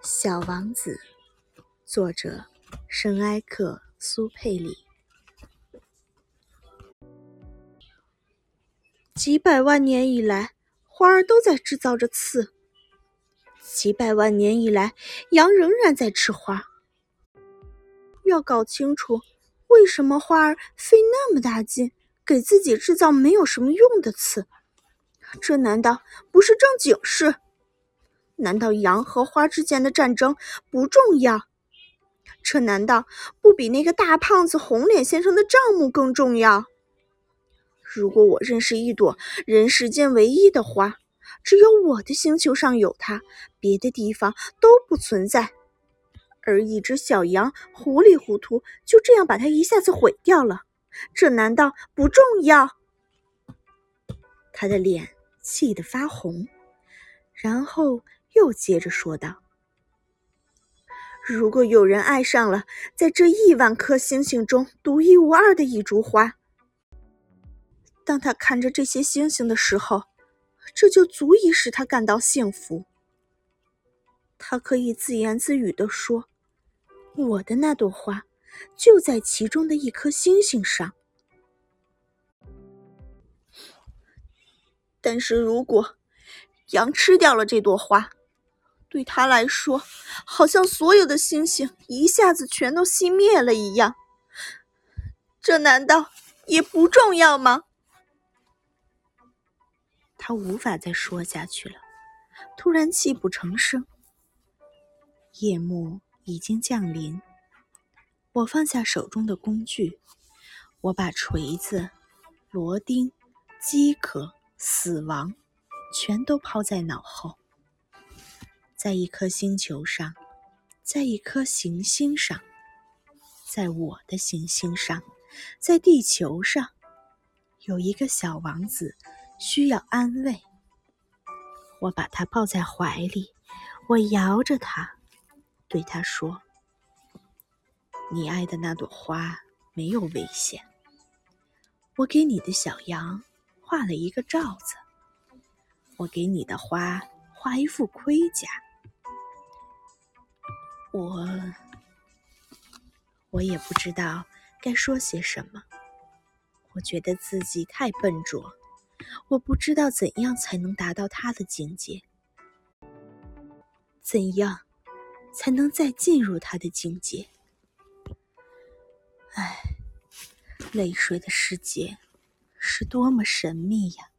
小王子，作者圣埃克苏佩里。几百万年以来，花儿都在制造着刺。几百万年以来，羊仍然在吃花。要搞清楚为什么花儿费那么大劲给自己制造没有什么用的刺，这难道不是正经事？难道羊和花之间的战争不重要？这难道不比那个大胖子红脸先生的账目更重要？如果我认识一朵人世间唯一的花，只有我的星球上有它，别的地方都不存在，而一只小羊糊里糊涂就这样把它一下子毁掉了，这难道不重要？他的脸气得发红，然后。又接着说道：“如果有人爱上了在这亿万颗星星中独一无二的一株花，当他看着这些星星的时候，这就足以使他感到幸福。他可以自言自语地说：‘我的那朵花就在其中的一颗星星上。’但是如果羊吃掉了这朵花，”对他来说，好像所有的星星一下子全都熄灭了一样。这难道也不重要吗？他无法再说下去了，突然泣不成声。夜幕已经降临，我放下手中的工具，我把锤子、螺钉、饥渴、死亡，全都抛在脑后。在一颗星球上，在一颗行星上，在我的行星上，在地球上，有一个小王子需要安慰。我把他抱在怀里，我摇着他，对他说：“你爱的那朵花没有危险。我给你的小羊画了一个罩子，我给你的花画一副盔甲。”我，我也不知道该说些什么。我觉得自己太笨拙，我不知道怎样才能达到他的境界，怎样才能再进入他的境界？唉，泪水的世界是多么神秘呀！